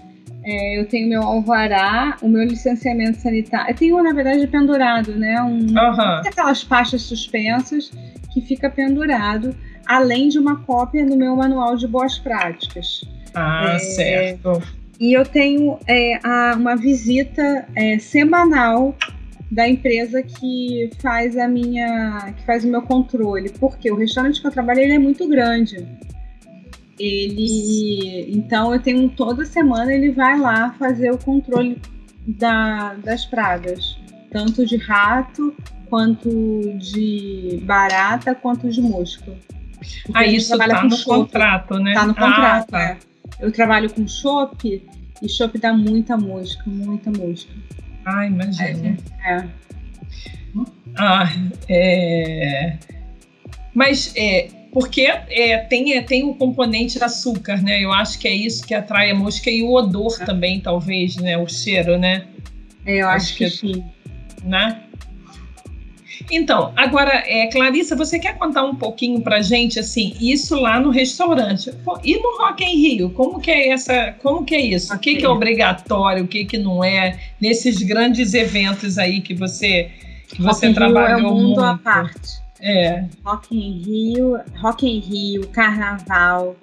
é, eu tenho meu alvará, o meu licenciamento sanitário. Eu tenho, na verdade, pendurado, né? Um, uhum. Aquelas faixas suspensas que fica pendurado, além de uma cópia no meu manual de boas práticas. Ah, é, certo. E eu tenho é, a, uma visita é, semanal da empresa que faz a minha, que faz o meu controle, porque o restaurante que eu trabalho ele é muito grande. Ele, então eu tenho toda semana ele vai lá fazer o controle da, das pragas, tanto de rato quanto de barata quanto de mosca. ah, isso está no contrato, né? Está no contrato, ah, tá. é. Eu trabalho com chopp e chopp dá muita mosca, muita mosca. Ah, imagina. É. é. Ah, é. Mas é, porque é, tem, é, tem o componente de açúcar, né? Eu acho que é isso que atrai a mosca e o odor é. também, talvez, né? O cheiro, né? É, eu acho, acho que, que sim. Né? Então, agora, é, Clarissa, você quer contar um pouquinho pra gente, assim, isso lá no restaurante? E no Rock em Rio, como que é essa, como que é isso? Okay. O que, que é obrigatório, o que, que não é, nesses grandes eventos aí que você, que você Rock trabalhou é um mundo muito. à parte. É. Rock em Rio, Rock em Rio, Carnaval,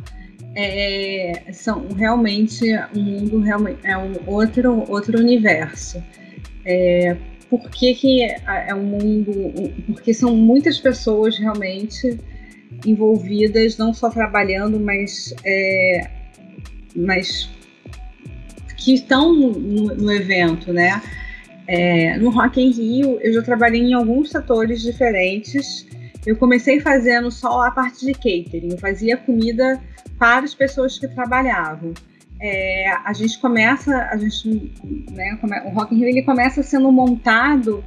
é, são realmente um mundo realmente é um outro outro universo. É, por que, que é um mundo. Porque são muitas pessoas realmente envolvidas, não só trabalhando, mas, é, mas que estão no, no evento, né? É, no Rock in Rio, eu já trabalhei em alguns setores diferentes. Eu comecei fazendo só a parte de catering, eu fazia comida para as pessoas que trabalhavam é, a gente começa, a gente, né, o Rock in Rio ele começa sendo montado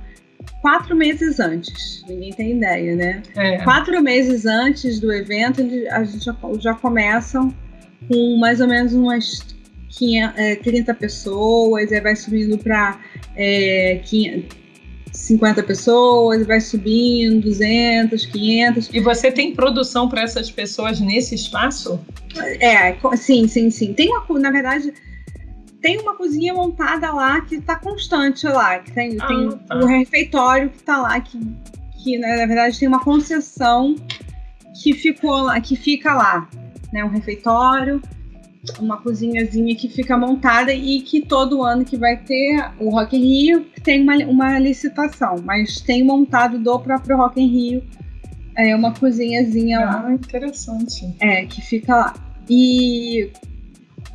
quatro meses antes. Ninguém tem ideia, né? É. Quatro meses antes do evento, a gente já, já começam com mais ou menos umas 500, é, 30 pessoas, aí vai subindo para é, 50 pessoas, vai subindo, 200, 500. E você tem produção para essas pessoas nesse espaço? É, sim, sim, sim. Tem uma, na verdade, tem uma cozinha montada lá que está constante lá, que tem, ah, tem tá. um refeitório que está lá, que, que na verdade tem uma concessão que ficou lá, que fica lá, né? Um refeitório uma cozinhazinha que fica montada e que todo ano que vai ter o Rock in Rio tem uma, uma licitação, mas tem montado do próprio Rock in Rio é uma cozinhazinha ah, lá. interessante. É, que fica lá. E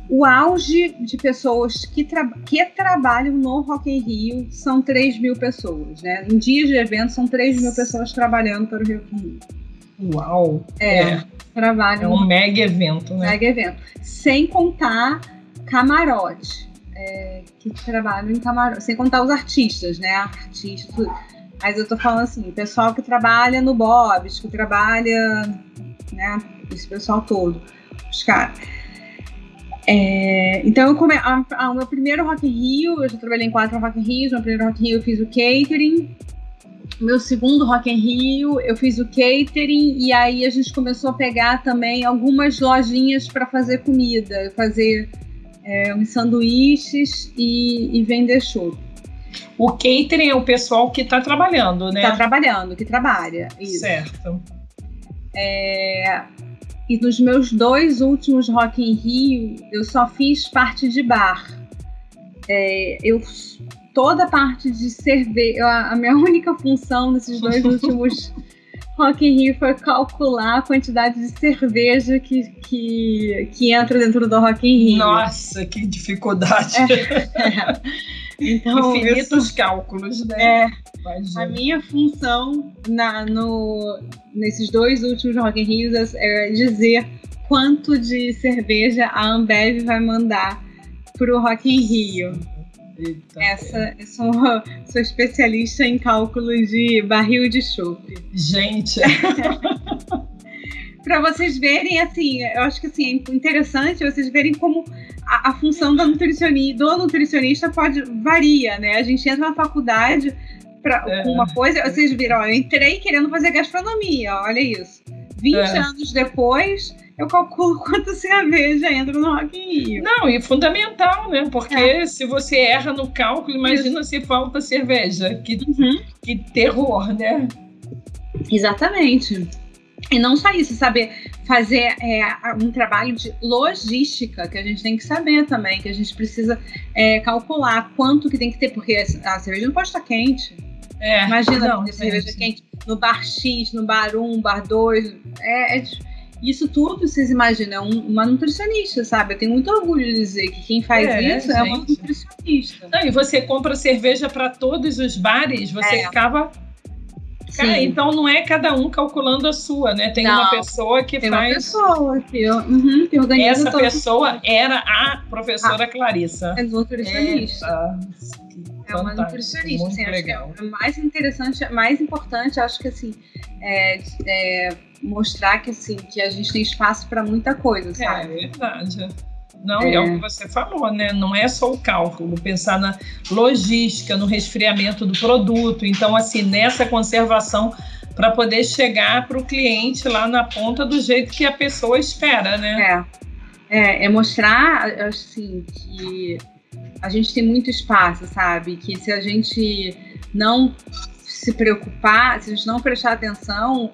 o auge de pessoas que, tra que trabalham no Rock in Rio são 3 mil pessoas, né? Em dias de evento são 3 mil pessoas trabalhando para o in Rio. Uau! É. é trabalham. É um mega evento, né? Mega evento. Sem contar camarote, é, que trabalham em camarote. Sem contar os artistas, né? Artistas. Mas eu tô falando assim, pessoal que trabalha no Bob's, que trabalha, né? Esse pessoal todo. Os caras. É, então, eu come, a, a, o meu primeiro Rock in Rio, eu já trabalhei em quatro Rock in Rio, no primeiro Rock in Rio eu fiz o catering, meu segundo Rock in Rio, eu fiz o catering e aí a gente começou a pegar também algumas lojinhas para fazer comida, fazer é, uns sanduíches e, e vender chopp. O catering é o pessoal que está trabalhando, né? Está trabalhando, que trabalha. Isso. Certo. É, e nos meus dois últimos Rock in Rio, eu só fiz parte de bar. É, eu toda a parte de cerveja. A minha única função nesses dois últimos Rock in Rio foi calcular a quantidade de cerveja que, que, que entra dentro do Rock in Rio. Nossa, que dificuldade! É, é. Então, Infinitos isso, cálculos, né? É, a minha função na, no, nesses dois últimos Rock in Rio é dizer quanto de cerveja a Ambev vai mandar para o Rock in Rio. Eita, Essa, eu sou, sou especialista em cálculos de barril de chope. Gente! para vocês verem, assim, eu acho que assim, é interessante vocês verem como a, a função da nutricionista, do nutricionista pode varia, né? A gente entra na faculdade para é. uma coisa, vocês viram, eu entrei querendo fazer gastronomia, olha isso. 20 é. anos depois, eu calculo quanto cerveja entra no Rock in Rio. Não, e fundamental, né? Porque é. se você erra no cálculo, imagina Isso. se falta cerveja. Que, uhum. que terror, né? Exatamente. E não só isso, saber fazer é, um trabalho de logística, que a gente tem que saber também, que a gente precisa é, calcular quanto que tem que ter, porque a cerveja não pode estar quente. É, Imagina não, ter cerveja quente no bar X, no bar 1, bar 2. É, é, isso tudo, vocês imaginam, é uma nutricionista, sabe? Eu tenho muito orgulho de dizer que quem faz é, isso gente. é uma nutricionista. Não, e você compra cerveja para todos os bares, você é. ficava Cara, então não é cada um calculando a sua, né? Tem não, uma pessoa que tem faz. Uma pessoa que, uhum, que organiza. Essa pessoa era a professora ah, Clarissa. É nutricionista. É uma nutricionista. Assim, acho que é mais interessante, mais importante, acho que assim, é, é mostrar que assim, que a gente tem espaço para muita coisa, sabe? É verdade. Não, é. é. o que você falou, né? Não é só o cálculo, pensar na logística, no resfriamento do produto. Então, assim, nessa conservação para poder chegar para o cliente lá na ponta do jeito que a pessoa espera, né? É, é, é mostrar, assim, que a gente tem muito espaço, sabe? Que se a gente não se preocupar, se a gente não prestar atenção,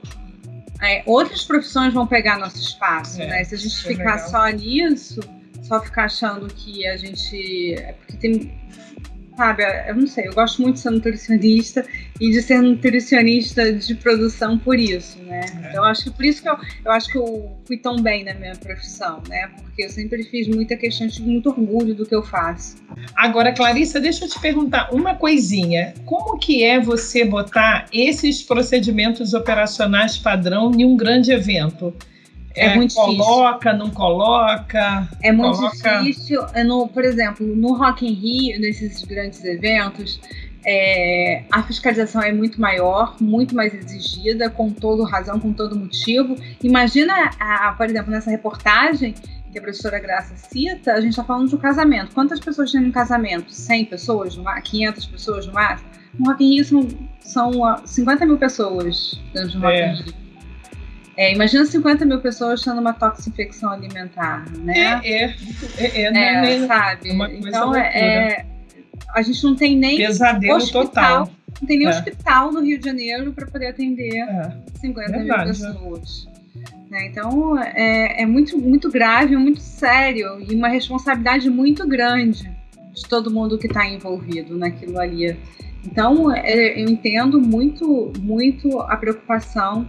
é, outras profissões vão pegar nosso espaço, é, né? Se a gente é ficar legal. só nisso, só ficar achando que a gente. É porque tem. Sabe, eu não sei, eu gosto muito de ser nutricionista e de ser nutricionista de produção por isso, né? É. Então, eu acho que por isso que eu, eu acho que eu fui tão bem na minha profissão, né? Porque eu sempre fiz muita questão, tive muito orgulho do que eu faço. Agora, Clarissa, deixa eu te perguntar uma coisinha. Como que é você botar esses procedimentos operacionais padrão em um grande evento? É, é, muito coloca, difícil. não coloca. É muito coloca... difícil. É no, por exemplo, no Rock in Rio, nesses grandes eventos, é, a fiscalização é muito maior, muito mais exigida, com todo razão, com todo motivo. Imagina, a, por exemplo, nessa reportagem que a professora Graça cita, a gente está falando de um casamento. Quantas pessoas tem um casamento? 100 pessoas no mar? 500 pessoas no máximo? No Rock in Rio são, são 50 mil pessoas dentro do Rock é. in Rio. É, imagina 50 mil pessoas tendo uma toxinfecção alimentar, né? É, é, é, é, é, é sabe? então, é, a gente não tem nem Pesadelo hospital, total. não tem nem hospital no Rio de Janeiro para poder atender 50 Verdade, mil pessoas. Né? Então, é, é muito, muito grave, muito sério e uma responsabilidade muito grande de todo mundo que está envolvido naquilo ali. Então, eu entendo muito, muito a preocupação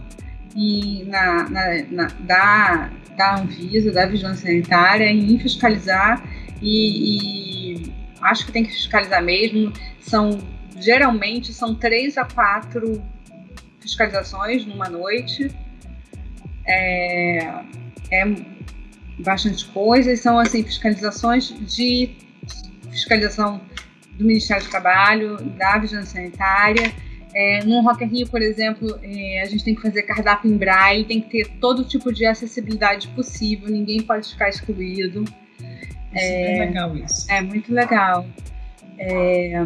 na, na, na, da, da Anvisa, da Vigilância Sanitária, em fiscalizar e, e, acho que tem que fiscalizar mesmo. São geralmente são três a quatro fiscalizações numa noite. É, é bastante coisa. E são assim fiscalizações de fiscalização do Ministério do Trabalho, da Vigilância Sanitária é, no Rock in Rio, por exemplo, é, a gente tem que fazer cardápio em braille, tem que ter todo tipo de acessibilidade possível, ninguém pode ficar excluído. É, é legal isso. É muito legal. É,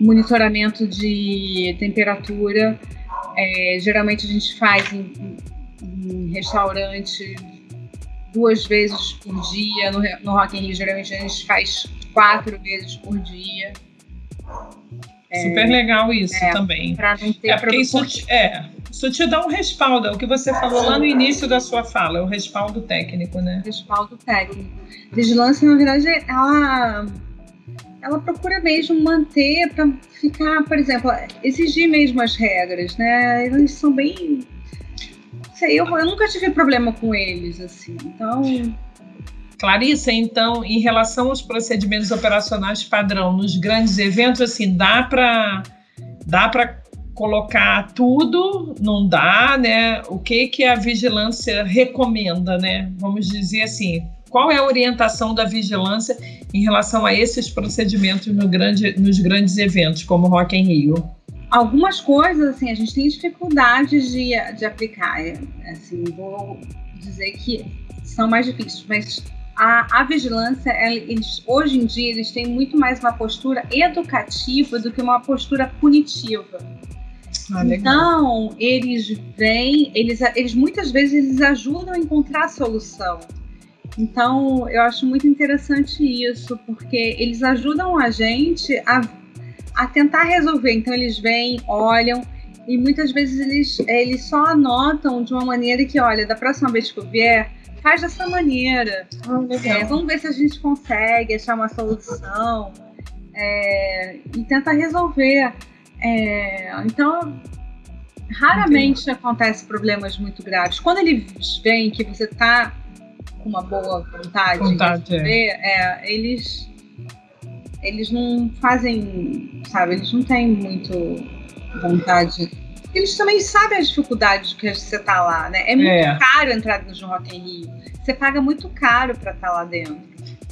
monitoramento de temperatura, é, geralmente a gente faz em, em, restaurante duas vezes por dia, no, no Rock in Rio geralmente a gente faz quatro vezes por dia. Super legal isso é, também. Para não ter é porque isso, te, é, isso te dá um respaldo, é o que você falou lá no início da sua fala, é o respaldo técnico, né? Respaldo técnico. Vigilância, na verdade, ela, ela procura mesmo manter para ficar, por exemplo, exigir mesmo as regras, né? Eles são bem. Sei, eu, eu nunca tive problema com eles, assim. Então Clarissa, então, em relação aos procedimentos operacionais padrão nos grandes eventos, assim, dá para dá para colocar tudo, não dá, né? O que que a vigilância recomenda, né? Vamos dizer assim, qual é a orientação da vigilância em relação a esses procedimentos no grande, nos grandes eventos, como Rock em Rio? algumas coisas, assim, a gente tem dificuldades de, de aplicar. É, assim, vou dizer que são mais difíceis, mas a, a vigilância, eles, hoje em dia, eles têm muito mais uma postura educativa do que uma postura punitiva. Ah, então, eles vêm, eles, eles muitas vezes eles ajudam a encontrar a solução. Então, eu acho muito interessante isso, porque eles ajudam a gente a, a tentar resolver. Então, eles vêm, olham, e muitas vezes eles, eles só anotam de uma maneira que, olha, da próxima vez que eu vier, faz dessa maneira. Ah, é, vamos ver se a gente consegue achar uma solução é, e tentar resolver. É, então, raramente Entendi. acontece problemas muito graves. Quando eles veem que você está com uma boa vontade, vontade de resolver, é. é. eles eles não fazem, sabe, eles não têm muito vontade eles também sabem as dificuldades que você tá lá, né? É muito é. caro entrar no Rock in Rio. Você paga muito caro para estar tá lá dentro.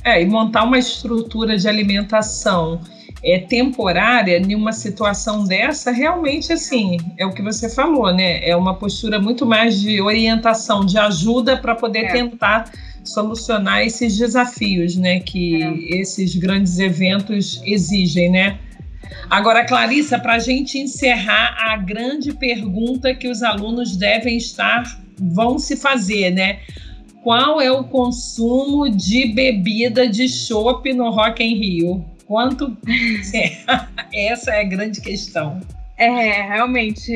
É, e montar uma estrutura de alimentação é, temporária em uma situação dessa, realmente assim, é o que você falou, né? É uma postura muito mais de orientação, de ajuda para poder é. tentar solucionar esses desafios, né? Que é. esses grandes eventos exigem, né? Agora, Clarissa, para a gente encerrar a grande pergunta que os alunos devem estar, vão se fazer, né? Qual é o consumo de bebida de chopp no Rock em Rio? Quanto? Essa é a grande questão. É, realmente,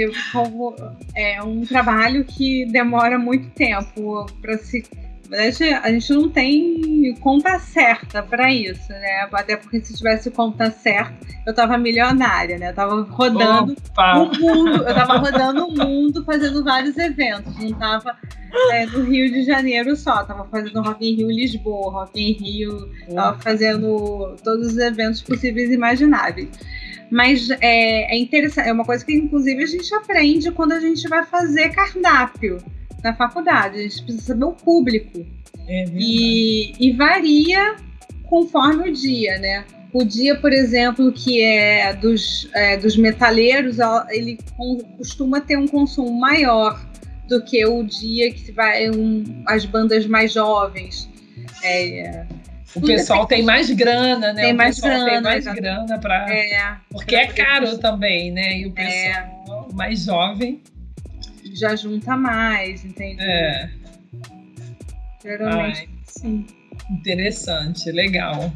é um trabalho que demora muito tempo para se a gente não tem conta certa para isso, né? Até porque se tivesse conta certa, eu tava milionária, né? Eu tava rodando Opa. o mundo, eu tava rodando o mundo fazendo vários eventos, não tava é, no Rio de Janeiro só, tava fazendo Rock in Rio Lisboa, Rock in Rio, tava fazendo todos os eventos possíveis e imagináveis. Mas é, é interessante, é uma coisa que inclusive a gente aprende quando a gente vai fazer cardápio na faculdade. A gente precisa saber o público. É e, e varia conforme o dia, né? O dia, por exemplo, que é dos, é, dos metaleiros, ele costuma ter um consumo maior do que o dia que vai um, as bandas mais jovens. É, o pessoal tem mais grana, né? Tem o mais grana. Tem mais grana para. É, porque é caro também, né? E o é. pessoal é. mais jovem já junta mais, entende? É. Geralmente, Ai, sim. Interessante, legal.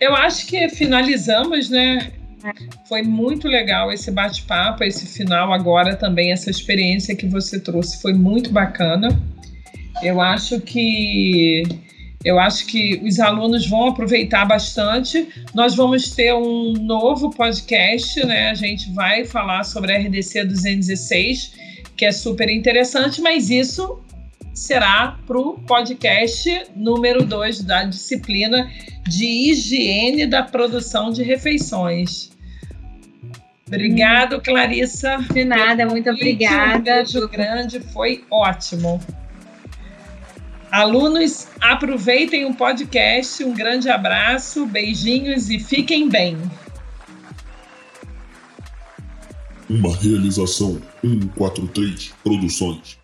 Eu acho que finalizamos, né? É. Foi muito legal esse bate-papo, esse final agora também, essa experiência que você trouxe foi muito bacana. Eu acho que eu acho que os alunos vão aproveitar bastante. Nós vamos ter um novo podcast, né? A gente vai falar sobre a RDC 216 que é super interessante, mas isso será para o podcast número 2 da disciplina de higiene da produção de refeições. Obrigado, Clarissa. De nada, muito obrigada. Um beijo grande, foi ótimo. Alunos, aproveitem o podcast. Um grande abraço, beijinhos e fiquem bem. Uma realização 143 Produções.